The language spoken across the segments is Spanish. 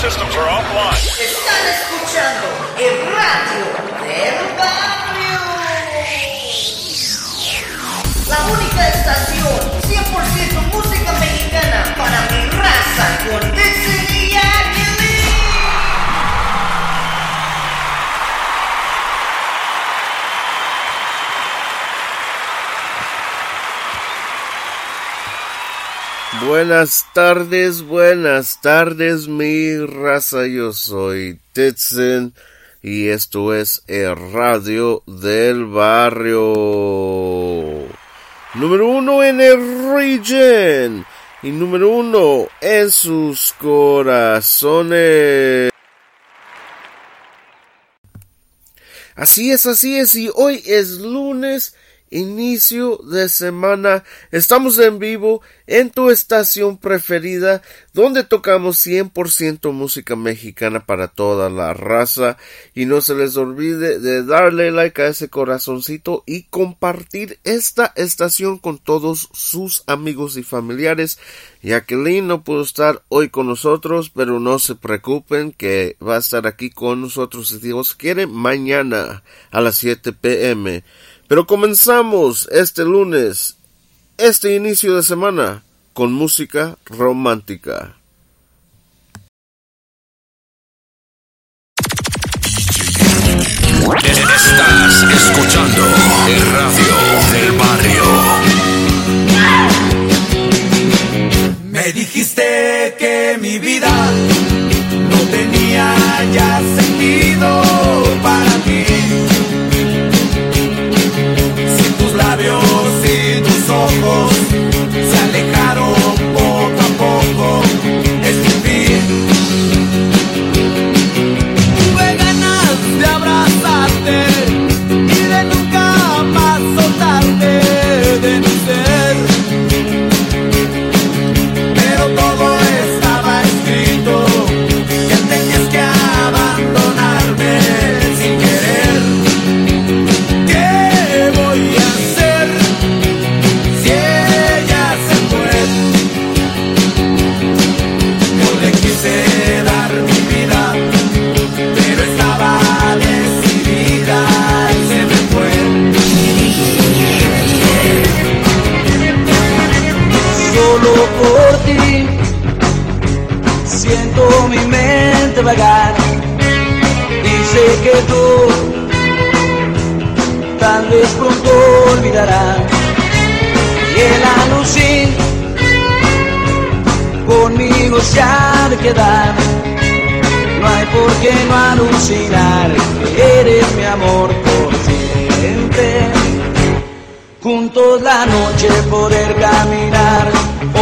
Systems. Están escuchando el radio del barrio. La única estación 100% música mexicana para mi raza con Buenas tardes, buenas tardes, mi raza. Yo soy Titsen y esto es el radio del barrio. Número uno en el region y número uno en sus corazones. Así es, así es, y hoy es lunes, inicio de semana. Estamos en vivo en tu estación preferida, donde tocamos 100% música mexicana para toda la raza. Y no se les olvide de darle like a ese corazoncito y compartir esta estación con todos sus amigos y familiares. Jacqueline no pudo estar hoy con nosotros, pero no se preocupen que va a estar aquí con nosotros si Dios quiere mañana a las 7 pm. Pero comenzamos este lunes, este inicio de semana, con música romántica. Estás escuchando el radio del barrio. Me dijiste que mi vida no tenía ya sentido labios vagar. Dice que tú tal vez pronto olvidarás. Y el alucín conmigo se ha de quedar. No hay por qué no alucinar. Eres mi amor por siempre juntos la noche poder caminar.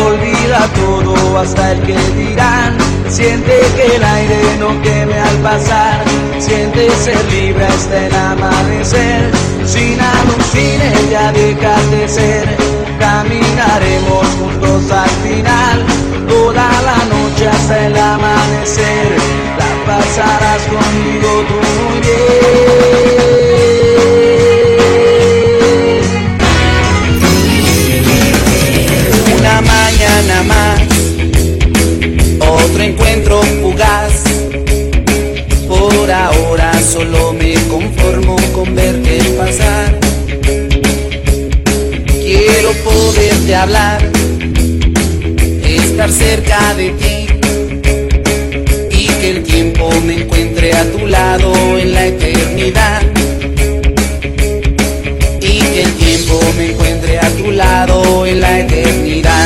Olvida todo hasta el que dirán. Siente que el aire no queme al pasar. Siente ser libre hasta el amanecer. Sin alucines ya dejas de ser. Caminaremos juntos al final. Toda la noche hasta el amanecer. La pasarás conmigo tú muy bien. Solo me conformo con verte pasar. Quiero poderte hablar, estar cerca de ti y que el tiempo me encuentre a tu lado en la eternidad. Y que el tiempo me encuentre a tu lado en la eternidad.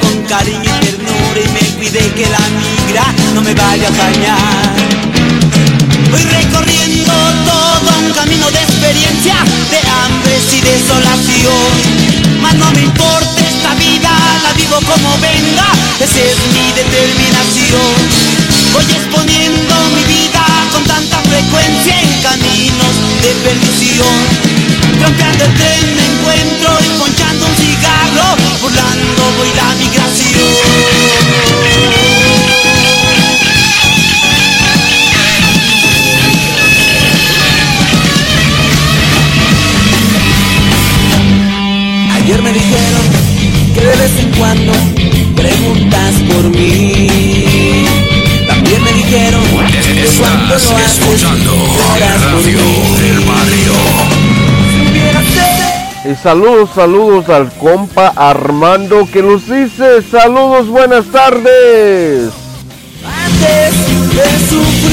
con cariño y ternura y me cuide que la migra no me vaya a dañar. Voy recorriendo todo un camino de experiencia, de hambre y desolación. Mas no me importa esta vida, la vivo como venga, esa es mi determinación. Voy exponiendo mi vida con tanta frecuencia en caminos de perdición. Trampeando el tren me encuentro y ponchando un cigarro, burlando voy la migración. Ayer me dijeron que de vez en cuando preguntas por mí. Que cuando lo haces escuchando radio del barrio. Y saludos, saludos al compa Armando que nos dice saludos, buenas tardes. antes de sufrir.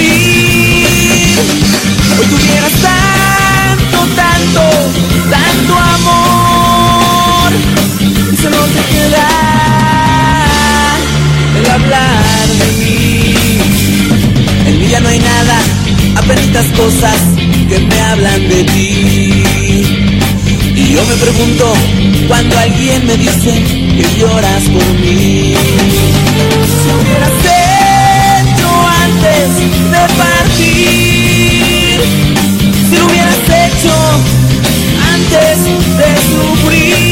Apenas cosas que me hablan de ti. Y yo me pregunto cuando alguien me dice que lloras por mí. Si hubieras hecho antes de partir, si lo hubieras hecho antes de sufrir,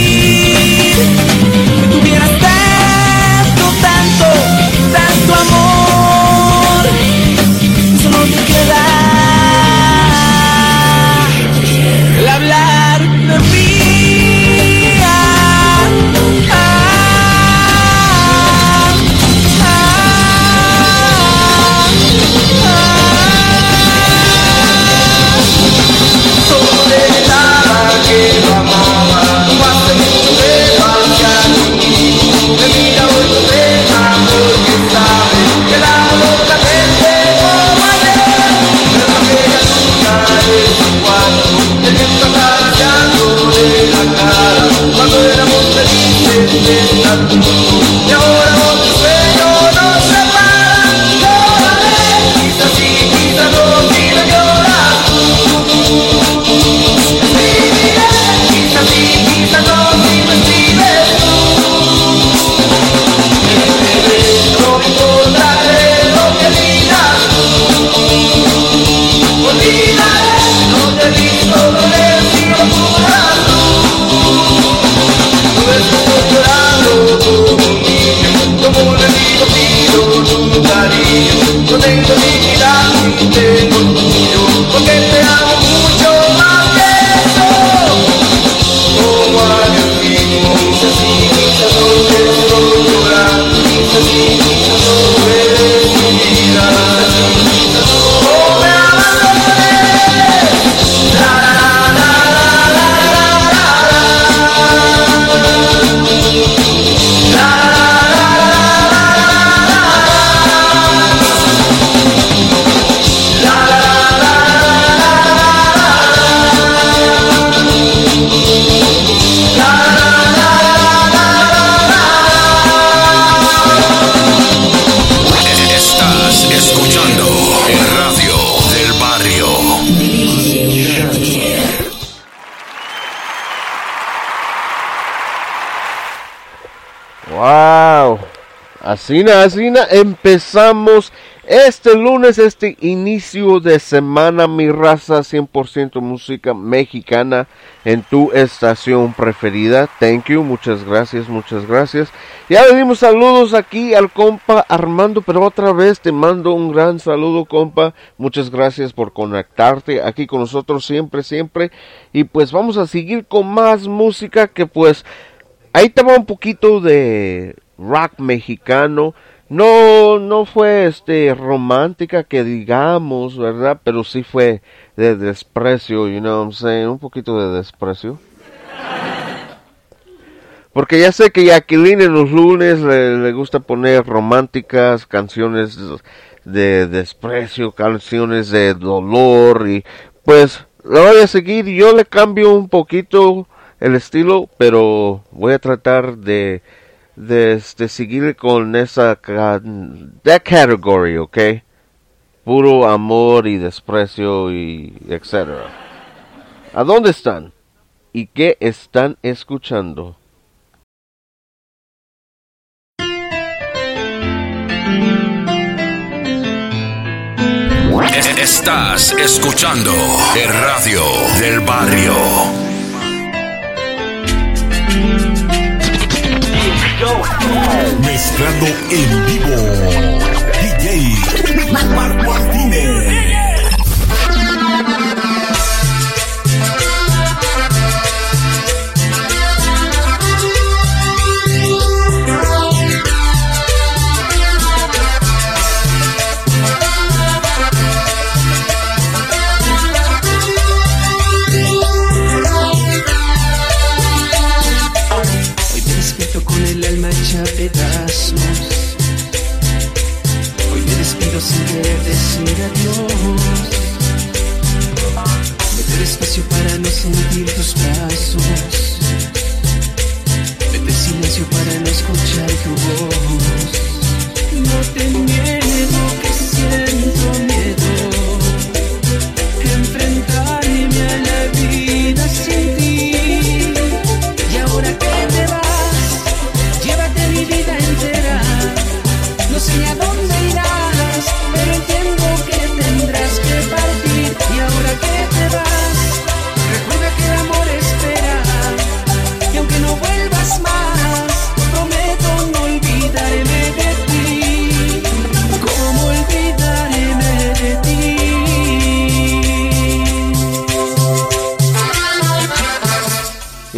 Asina, asina, empezamos este lunes, este inicio de semana, mi raza 100% música mexicana en tu estación preferida. Thank you, muchas gracias, muchas gracias. Ya le dimos saludos aquí al compa Armando, pero otra vez te mando un gran saludo, compa. Muchas gracias por conectarte aquí con nosotros siempre, siempre. Y pues vamos a seguir con más música que pues ahí te va un poquito de rock mexicano. No, no fue este romántica que digamos, ¿verdad? Pero sí fue de desprecio, you know what I'm saying? Un poquito de desprecio. Porque ya sé que Jacqueline en los lunes le, le gusta poner románticas, canciones de desprecio, canciones de dolor y pues la voy a seguir. Yo le cambio un poquito el estilo, pero voy a tratar de de, de seguir con esa that category, ¿ok? Puro amor y desprecio y etcétera. ¿A dónde están? ¿Y qué están escuchando? Es- Estás escuchando el radio del barrio. Mezclando en vivo. DJ Marco Martínez. Querer decir adiós. Vete despacio para no sentir tus pasos. Vete en silencio para no escuchar tu voz. te niego que siento miedo.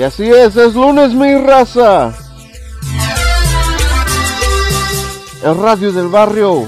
Así es, es lunes mi raza. El radio del barrio.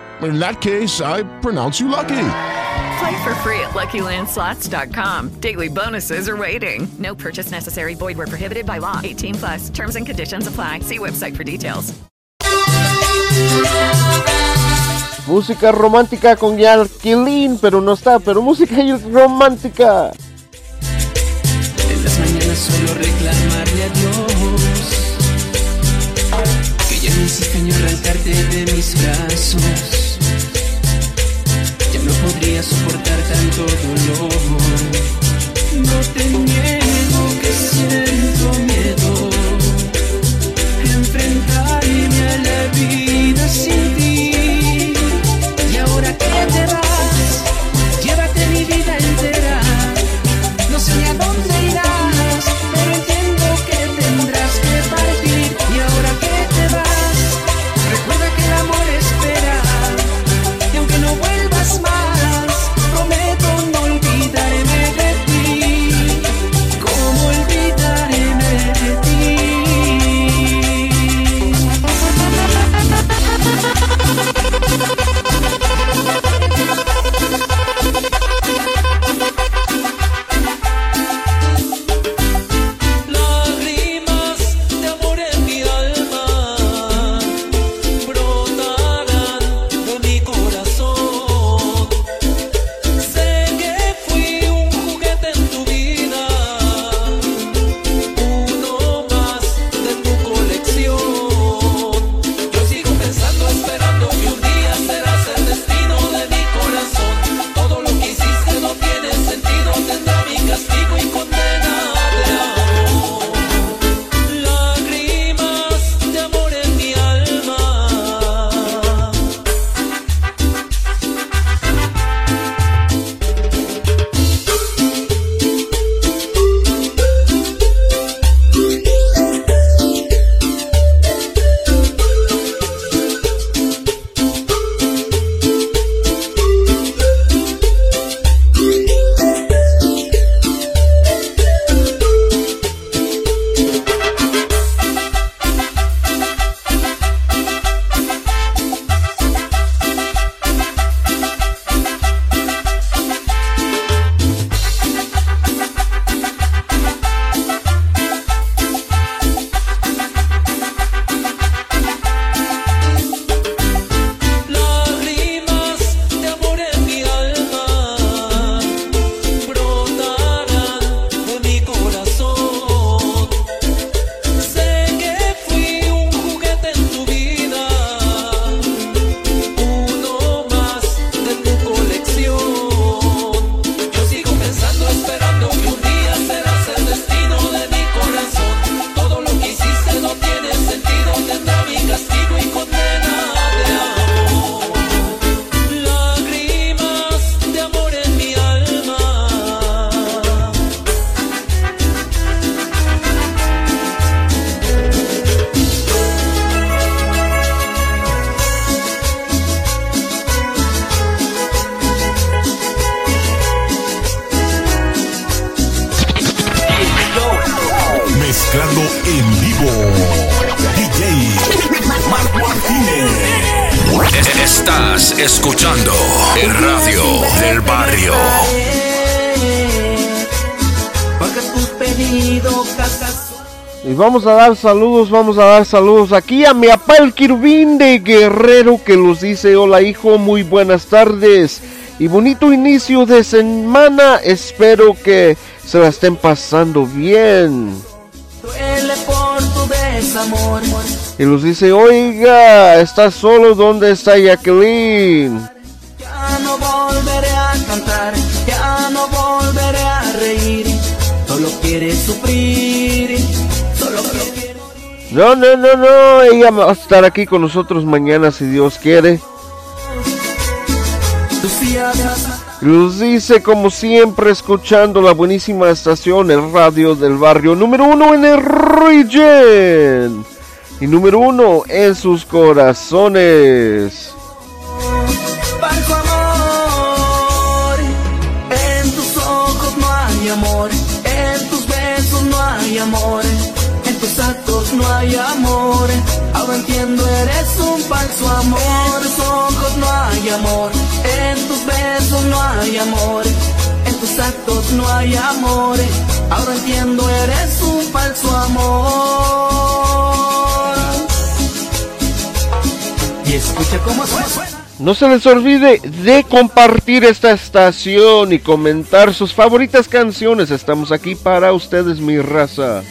In that case, I pronounce you lucky. Play for free at LuckyLandSlots.com. Daily bonuses are waiting. No purchase necessary. Void were prohibited by law. 18 plus. Terms and conditions apply. See website for details. Música romántica con Yarquilín, pero no está, pero música romántica. En las mañanas suelo reclamarle a Dios que ya no en arrancarte de mis brazos. No podría soportar tanto dolor. No te niego que siento miedo. Vamos a dar saludos, vamos a dar saludos aquí a mi papá el de Guerrero que los dice, hola hijo, muy buenas tardes y bonito inicio de semana, espero que se la estén pasando bien. Y los dice, oiga, ¿estás solo? ¿Dónde está Jacqueline? Ya no volveré a cantar, ya no volveré a reír. Solo quieres sufrir, No, no, no, no, ella va a estar aquí con nosotros mañana si Dios quiere. Los dice como siempre escuchando la buenísima estación, el radio del barrio número uno en el region. Y número uno en sus corazones. Amor, no hay amor. Ahora entiendo, eres un falso amor, en tus ojos no hay amor, en tus besos no hay amor, en tus actos no hay amor. Ahora entiendo, eres un falso amor. Y escucha cómo suena. No se les olvide de compartir esta estación y comentar sus favoritas canciones. Estamos aquí para ustedes, mi raza.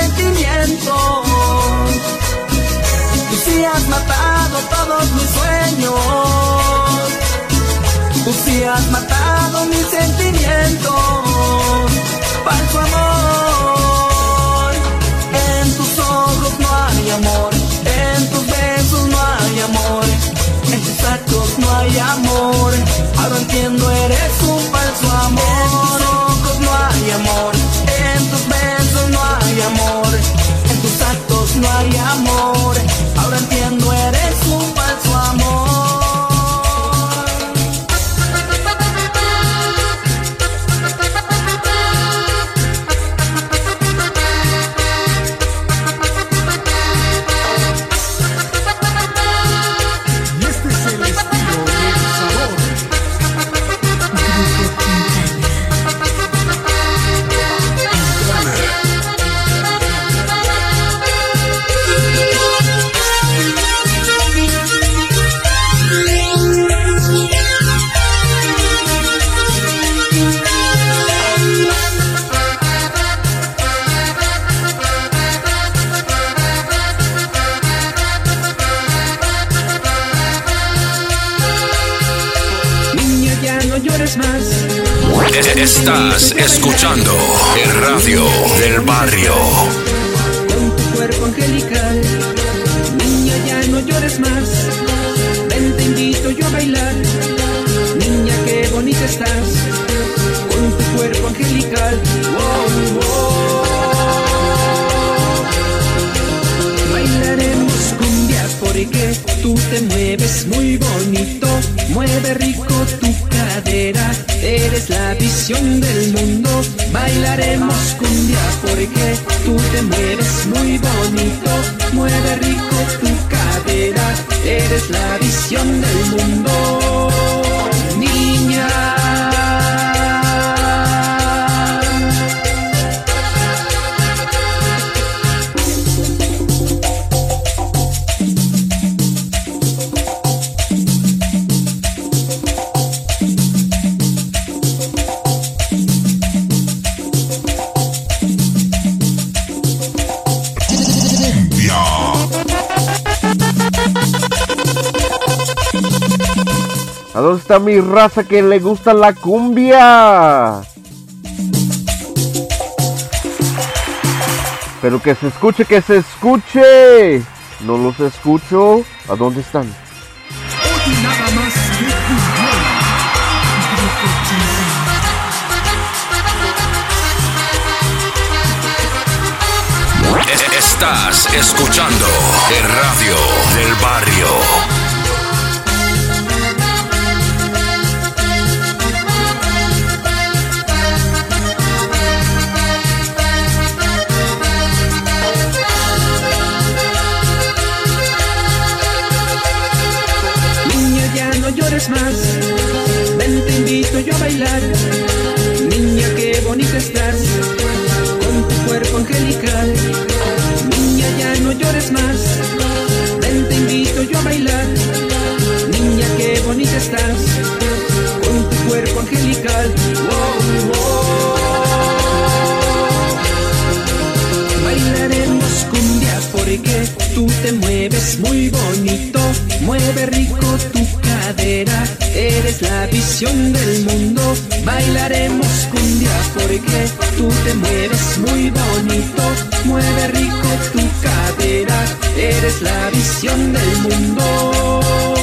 Sentimientos. Tú sí has matado todos mis sueños. Tú sí has matado mis sentimientos. Falso amor. En tus ojos no hay amor. En tus besos no hay amor. En tus actos no hay amor. Ahora entiendo, eres un falso amor. Ojos no hay amor. En tus besos hay amor. En tus actos no hay amor. Ahora entiendo, eres ¿A dónde está mi raza que le gusta la cumbia? Pero que se escuche, que se escuche. No los escucho. ¿A dónde están? Estás escuchando el radio del barrio. Más. Ven, te invito yo a bailar. Niña, qué bonita estás. Con tu cuerpo angelical. Niña, ya no llores más. Ven, te invito yo a bailar. Niña, qué bonita estás. Con tu cuerpo angelical. Wow, wow. Bailaremos cumbia porque tú te mueves muy bonito, mueve rico tu eres la visión del mundo. Bailaremos cumbia porque tú te mueves muy bonito, mueve rico tu cadera, eres la visión del mundo.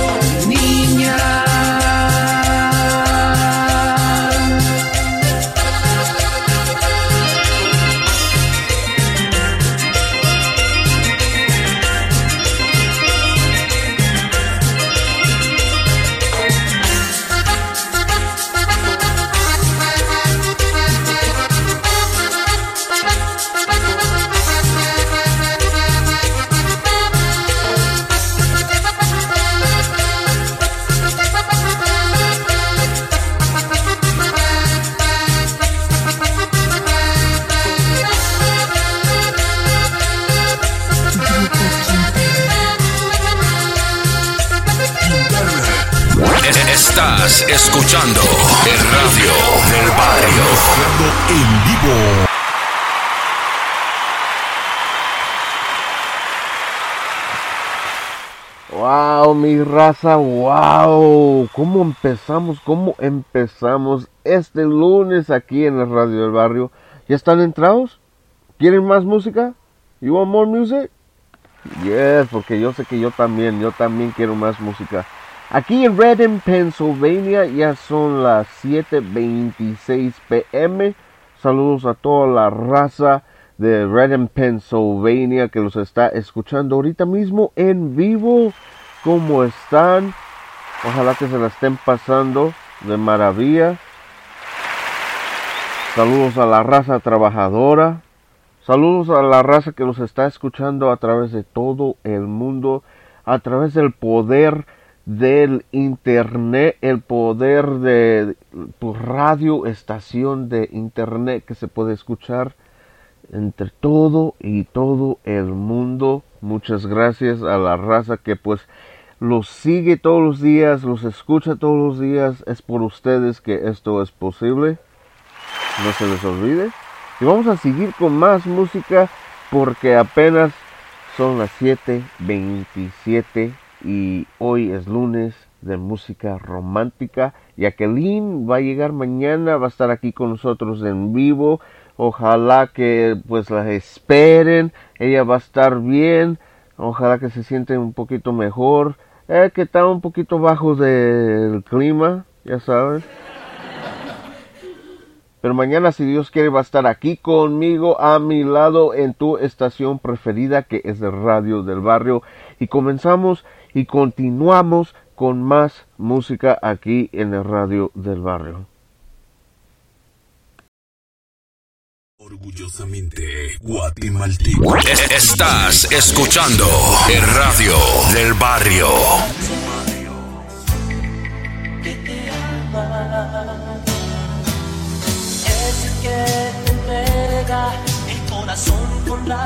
Estás escuchando el radio del barrio. En vivo. Wow, mi raza, wow. ¿Cómo empezamos? ¿Cómo empezamos este lunes aquí en el Radio del Barrio? ¿Ya están entrados? ¿Quieren más música? You want more music? Yes, porque yo sé que yo también, yo también quiero más música. Aquí en Redden, Pennsylvania, ya son las 7:26 pm. Saludos a toda la raza de Redden, Pennsylvania, que los está escuchando ahorita mismo en vivo. ¿Cómo están? Ojalá que se la estén pasando de maravilla. Saludos a la raza trabajadora. Saludos a la raza que nos está escuchando a través de todo el mundo, a través del poder del internet, el poder de tu radio estación de internet que se puede escuchar entre todo y todo el mundo. Muchas gracias a la raza que pues los sigue todos los días, los escucha todos los días. Es por ustedes que esto es posible. No se les olvide. Y vamos a seguir con más música porque apenas son las 7:27 y hoy es lunes de música romántica. Jacqueline va a llegar mañana, va a estar aquí con nosotros en vivo. Ojalá que pues la esperen, ella va a estar bien. Ojalá que se sienten un poquito mejor. Eh, que está un poquito bajo del clima, ya saben. Pero mañana, si Dios quiere, va a estar aquí conmigo, a mi lado, en tu estación preferida, que es de Radio del Barrio. Y comenzamos y continuamos con más música aquí en el Radio del Barrio. Orgullosamente guatemalteco. Es- Estás escuchando el radio del barrio. Ese que te entrega el corazón con la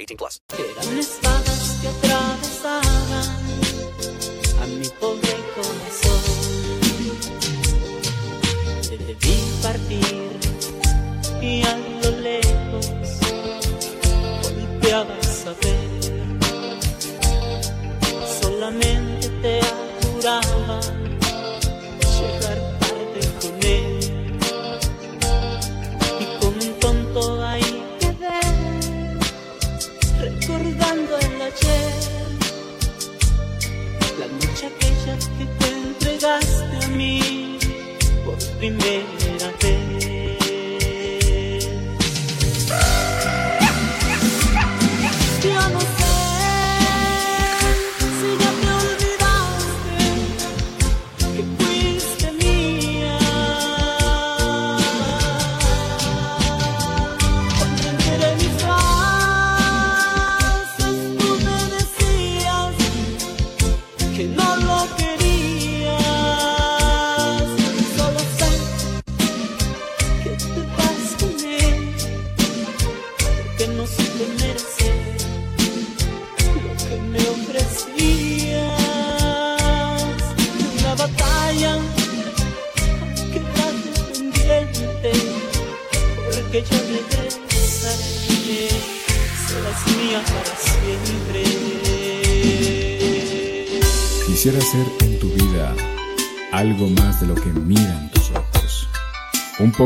18 plus. Eran espadas que atravesaban a mi pobre corazón. Te debí partir y a lo lejos volteabas a ver. Solamente te apuraba la noche aquella que te entregaste a mí por primera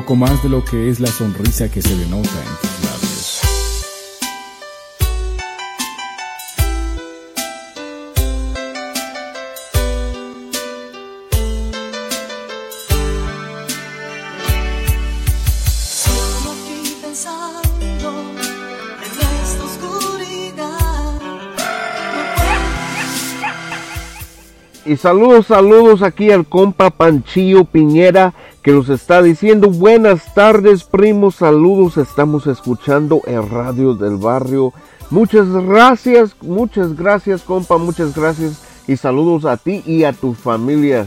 poco más de lo que es la sonrisa que se denota en tus labios. Solo aquí pensando en esta oscuridad. Y saludos, saludos aquí al compa Panchillo Piñera que nos está diciendo buenas tardes primos, saludos, estamos escuchando el radio del barrio. Muchas gracias, muchas gracias compa, muchas gracias y saludos a ti y a tu familia.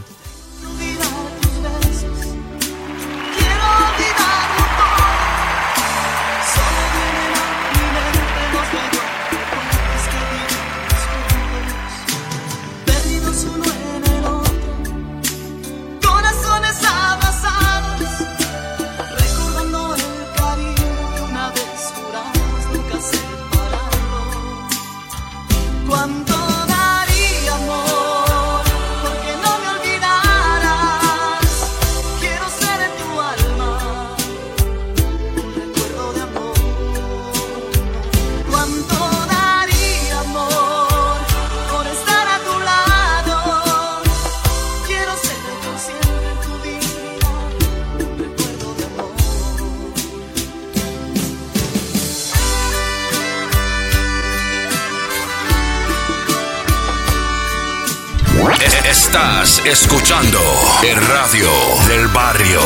Estás escuchando el radio del barrio.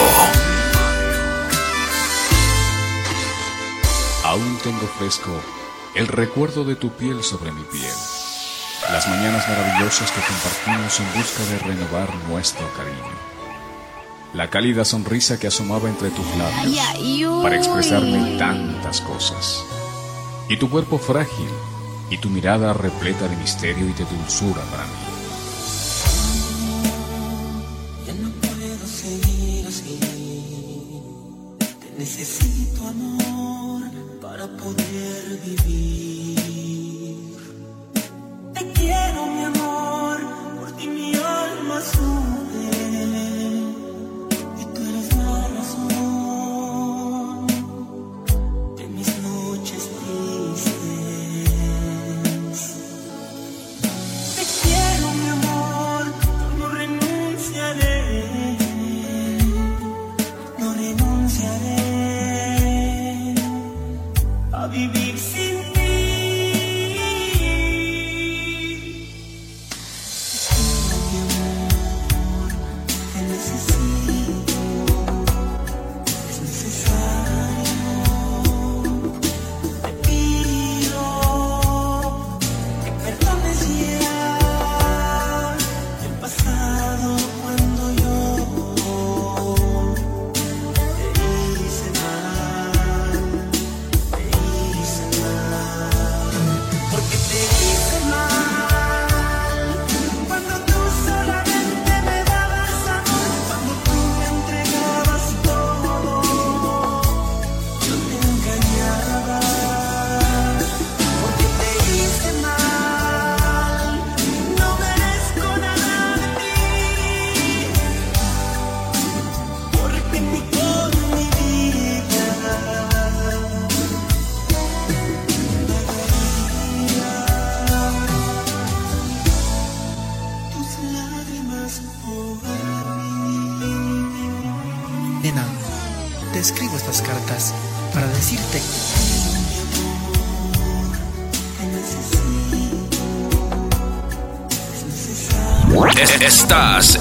Aún tengo fresco el recuerdo de tu piel sobre mi piel. Las mañanas maravillosas que compartimos en busca de renovar nuestro cariño la cálida sonrisa que asomaba entre tus labios para expresarme tantas cosas. Y tu cuerpo frágil y tu mirada repleta de misterio y de dulzura para mí.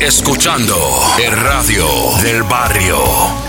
escuchando el radio del barrio.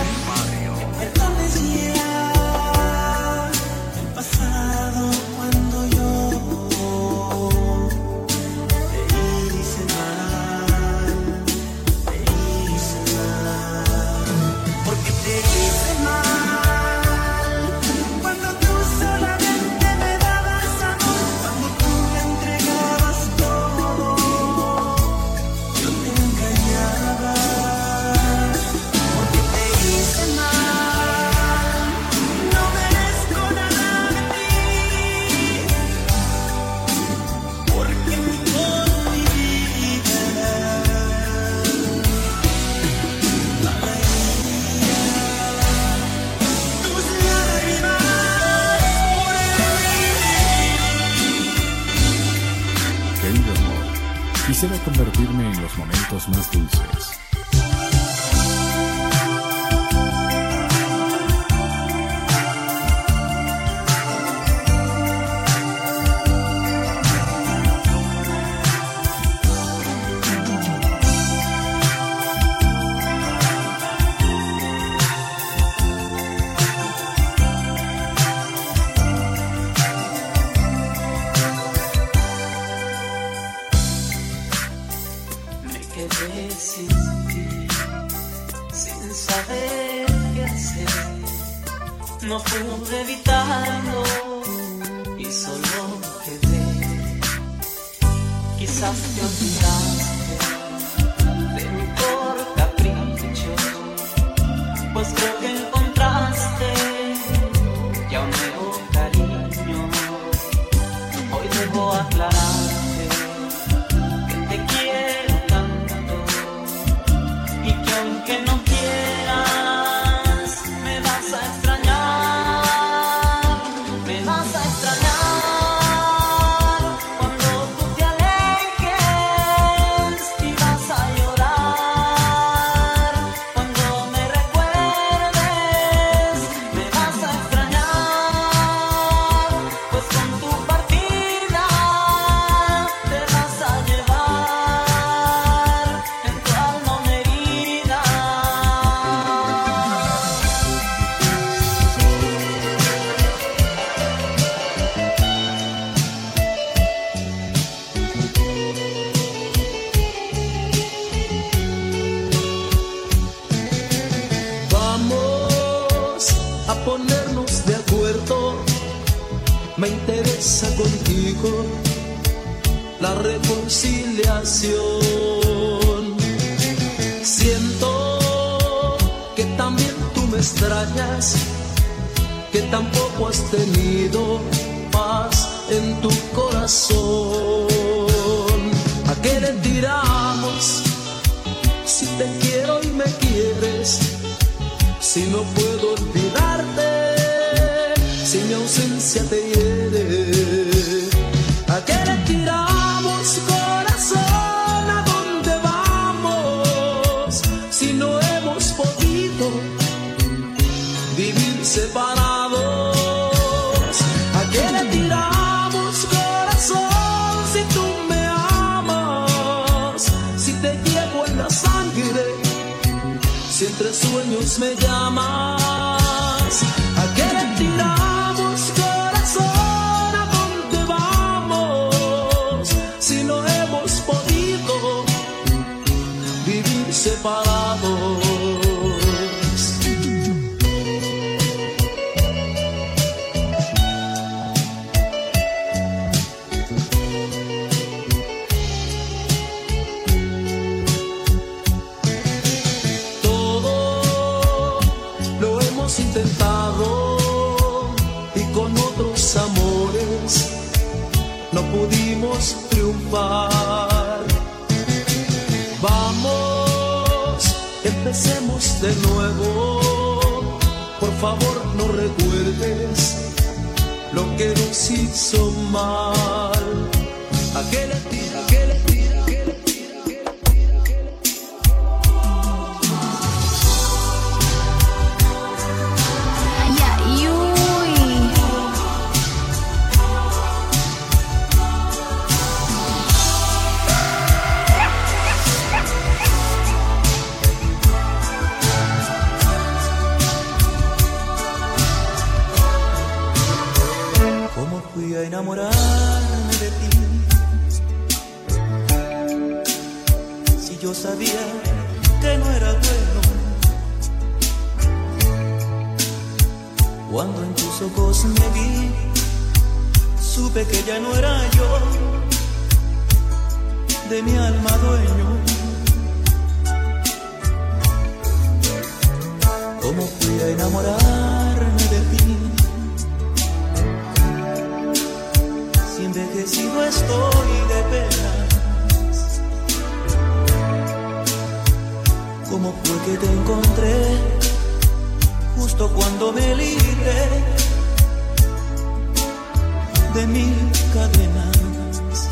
Tampoco has tenido paz en tu corazón. ¿A qué le tiramos si te quiero y me quieres? Si no puedo olvidarte, si mi ausencia te hiere. Me llamas. Vamos, empecemos de nuevo. Por favor, no recuerdes lo que nos hizo mal. ¿A enamorarme de ti? Si yo sabía que no era bueno. Cuando en tus ojos me vi, supe que ya no era yo de mi alma dueño. ¿Cómo fui a enamorarme Envejecido estoy de penas. ¿Cómo fue que te encontré justo cuando me libré de mil cadenas?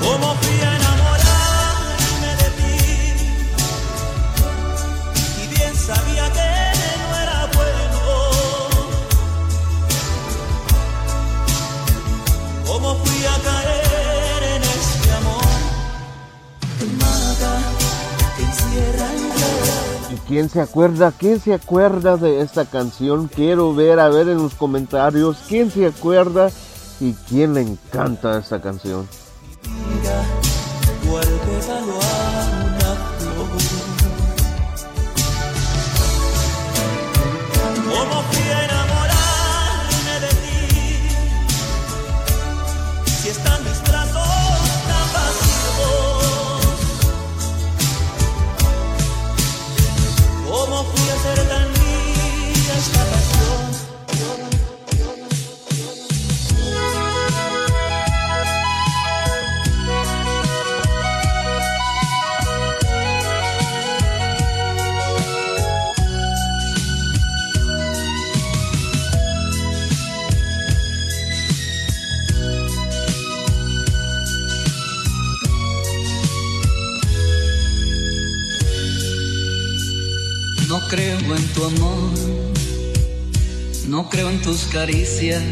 ¿Cómo fui a quién se acuerda? ¿Quién se acuerda de esta canción? Quiero ver, a ver en los comentarios quién se acuerda y quién le encanta esta canción. Tu amor, no creo en tus caricias,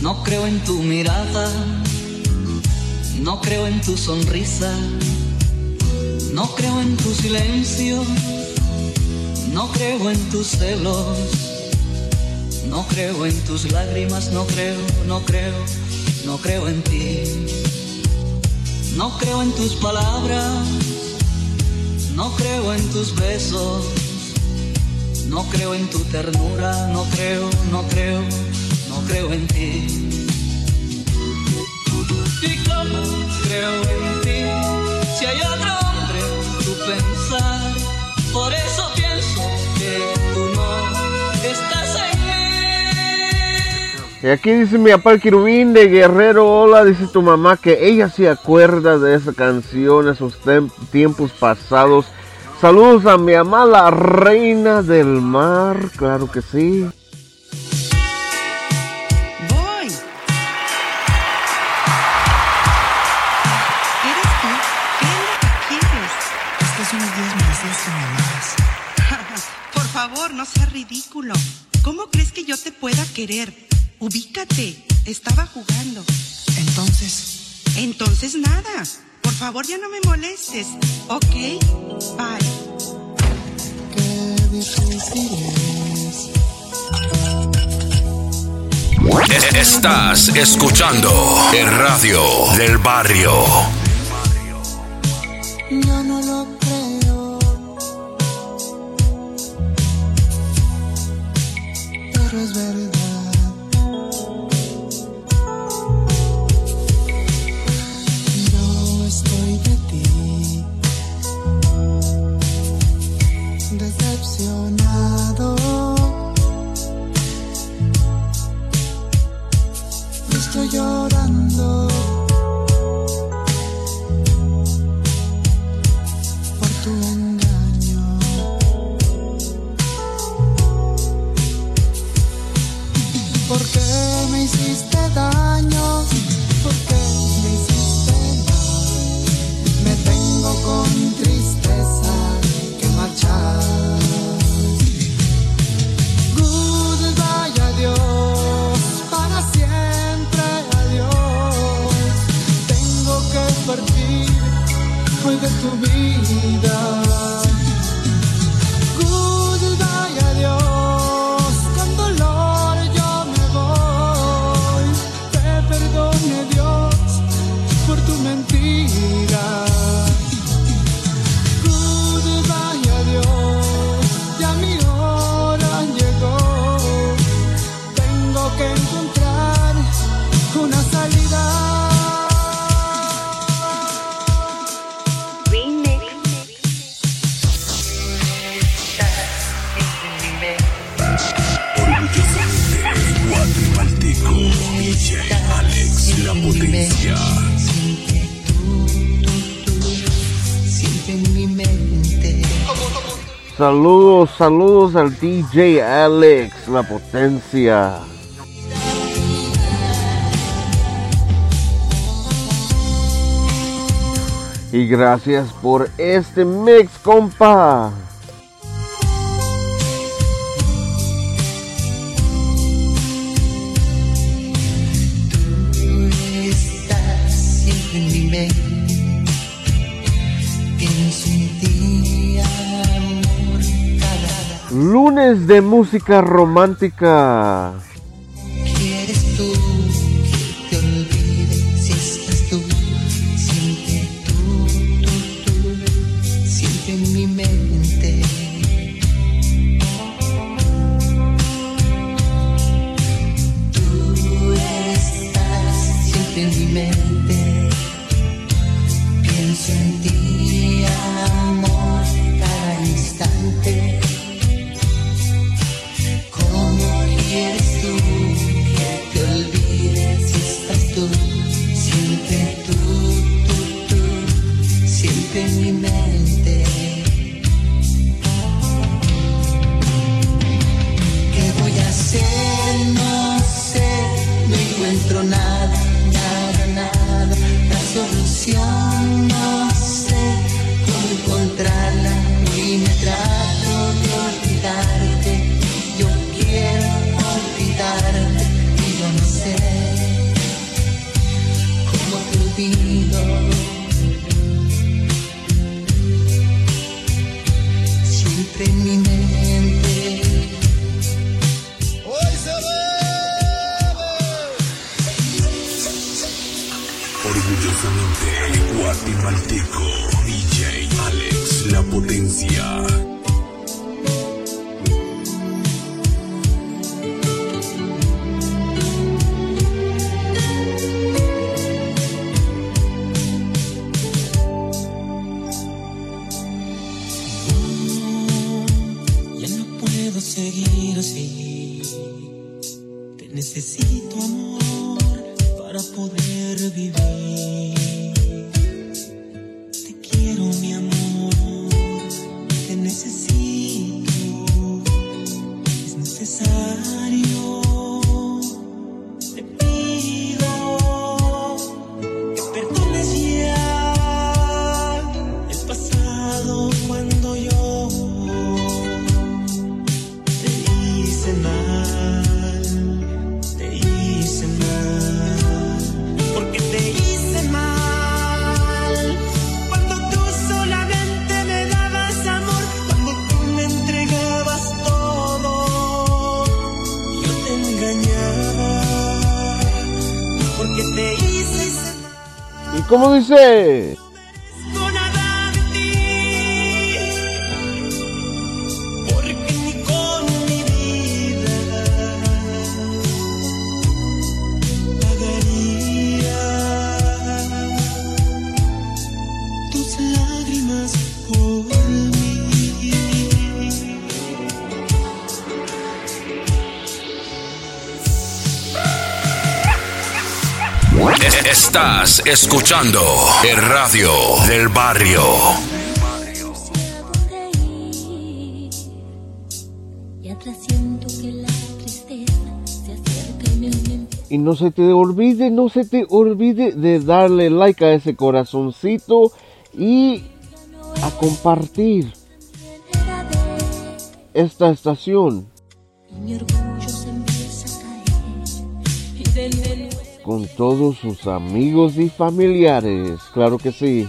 no creo en tu mirada, no creo en tu sonrisa, no creo en tu silencio, no creo en tus celos, no creo en tus lágrimas, no creo, no creo, no creo en ti, no creo en tus palabras. No creo en tus besos, No creo en tu ternura, no creo, no creo, no creo en ti. ¿Y cómo creo en ti? Si hay otro hombre, tu pensar. Por eso pienso que tú no estás en mí. Y aquí dice mi papá el de Guerrero, hola, dice tu mamá que ella se acuerda de esa canción, esos tiempos pasados. Saludos a mi mamá, la reina del mar, claro que sí. Voy. ¿Eres tú? ¿Qué quieres? Por favor, no seas ridículo. ¿Cómo crees que yo te pueda querer? Ubícate. Estaba jugando. Entonces. Entonces nada. Por favor, ya no me molestes. ¿Ok? Bye. Qué difícil es. Estás escuchando el radio del barrio. Yo no lo creo. Pero es verdad. Saludos, al DJ Alex, la potencia. Y gracias por este mix, compa. Lunes de música romántica. Seguir así. Te necesito amor para poder vivir. Cómo Estás escuchando el radio del barrio. Y no se te olvide, no se te olvide de darle like a ese corazoncito y a compartir esta estación Y mi orgullo con todos sus amigos y familiares. Claro que sí.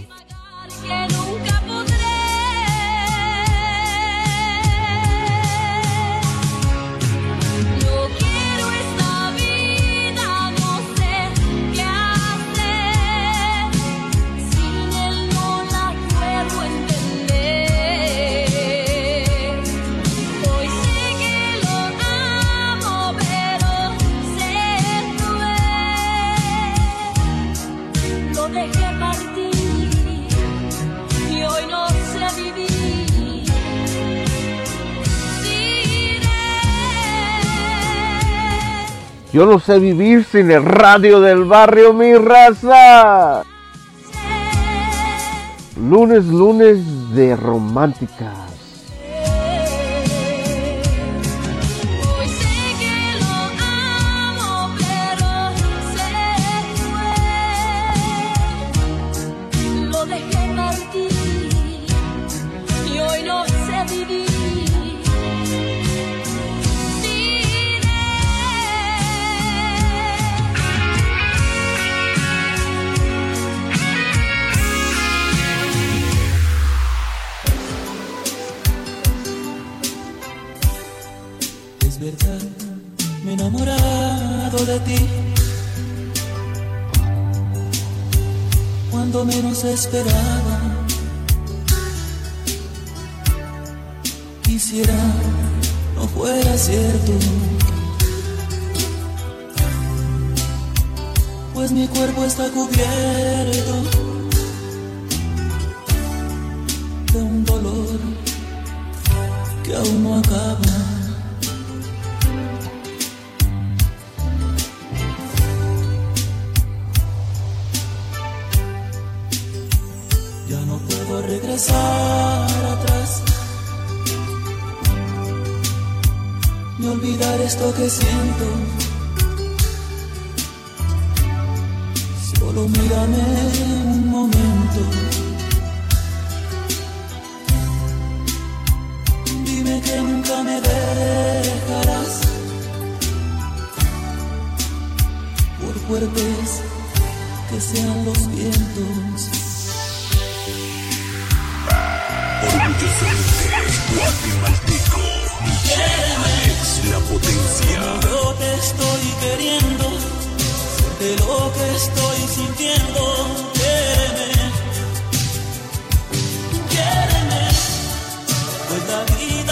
Yo no sé vivir sin el radio del barrio, mi raza. Lunes, lunes de románticas. Quisiera no fuera cierto. Pues mi cuerpo está cubierto regresar atrás. Ni olvidar esto que siento. Solo mírame un momento. Dime que nunca me dejarás. Por fuertes que sean los vientos. Orgullosamente guatemalteco. Alex la potencia. Yo te estoy queriendo, de lo que estoy sintiendo. Quiéreme, quiéreme, pues la vida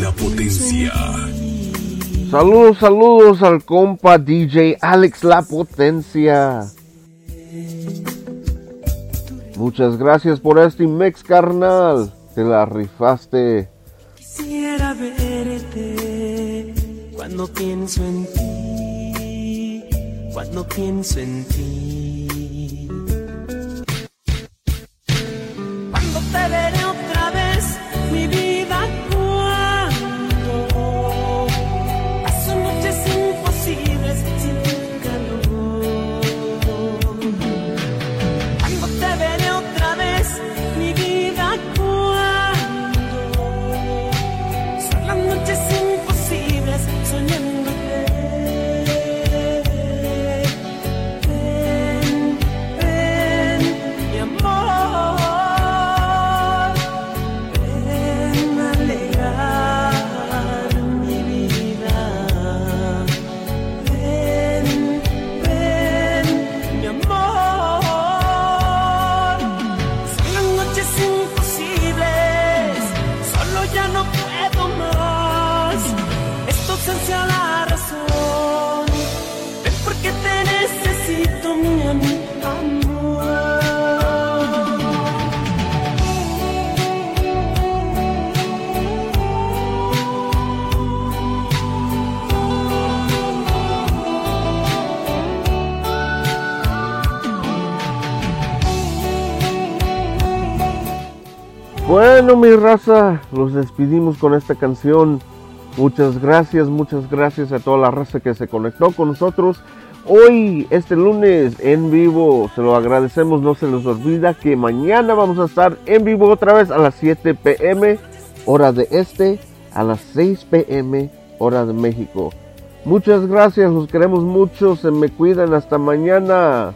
la potencia. Saludos, saludos al compa DJ Alex La Potencia. Muchas gracias por este mix, carnal. Te la rifaste. Quisiera verte cuando pienso en ti, cuando pienso en ti. Cuando te veré Mi raza, los despedimos con esta canción. Muchas gracias, muchas gracias a toda la raza que se conectó con nosotros. Hoy, este lunes, en vivo, se lo agradecemos, no se les olvida que mañana vamos a estar en vivo otra vez a las 7 pm, hora de este, a las 6 pm, hora de México. Muchas gracias, los queremos mucho, se me cuidan, hasta mañana.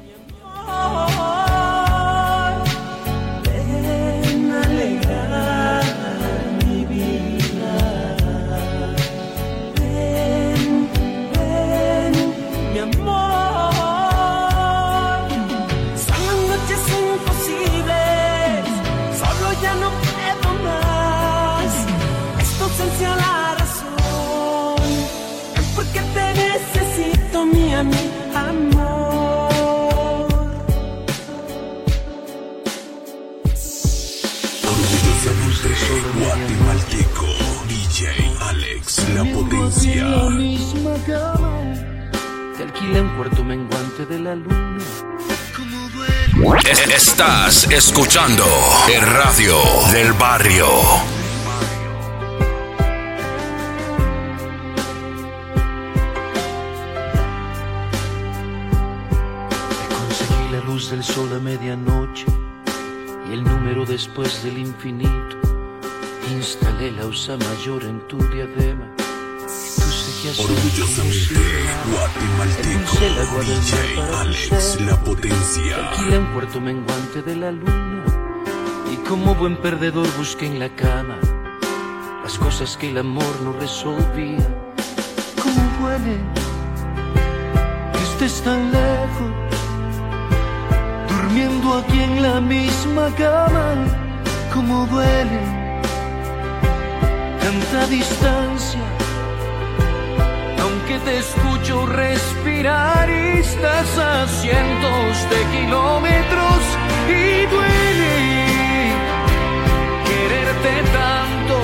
Cama. Te alquila un cuarto menguante de la luna. E- Estás escuchando el radio del barrio. Conseguí la luz del sol a medianoche y el número después del infinito. Instalé la usa mayor en tu diadema. Seguías Orgullosamente guatemalteco. DJ Alex. La Potencia. Alquilé un cuarto menguante de la luna y como buen perdedor busqué en la cama las cosas que el amor no resolvía. ¿Cómo duele que estés tan lejos, durmiendo aquí en la misma cama? ¿Cómo duele tanta distancia? Te escucho respirar y estás a cientos de kilómetros y duele quererte tanto,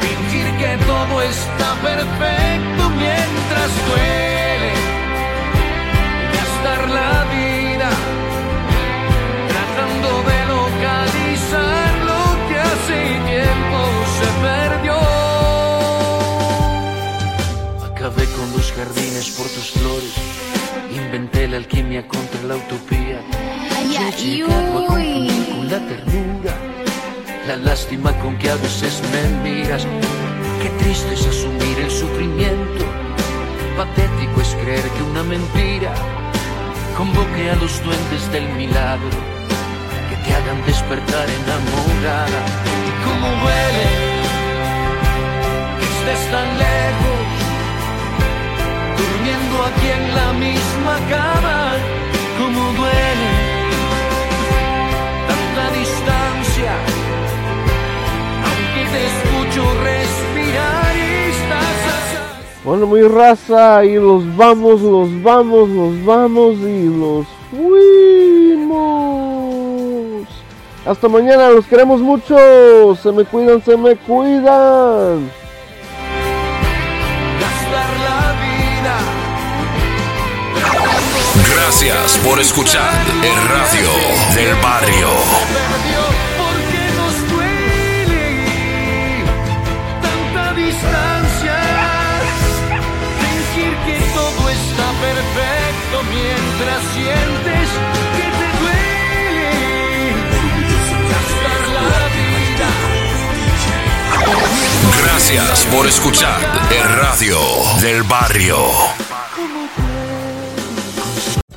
fingir que todo está perfecto mientras duele gastar la vida tratando de localizar lo que hace tiempo se perdió. Acabé con los jardines por tus flores. Inventé la alquimia contra la utopía. A uy. con la ternura. La lástima con que a veces me miras. Qué triste es asumir el sufrimiento. Patético es creer que una mentira convoque a los duendes del milagro que te hagan despertar enamorada. Y cómo duele que estés tan lejos, durmiendo aquí en la misma cama. Cómo duele tanta distancia, aunque te escucho rezar. Bueno, mi raza, y los vamos, los vamos, los vamos y los fuimos. Hasta mañana, los queremos mucho. Se me cuidan, se me cuidan. Gracias por escuchar el radio del barrio. Gracias por escuchar el radio del barrio.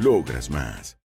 Logras más.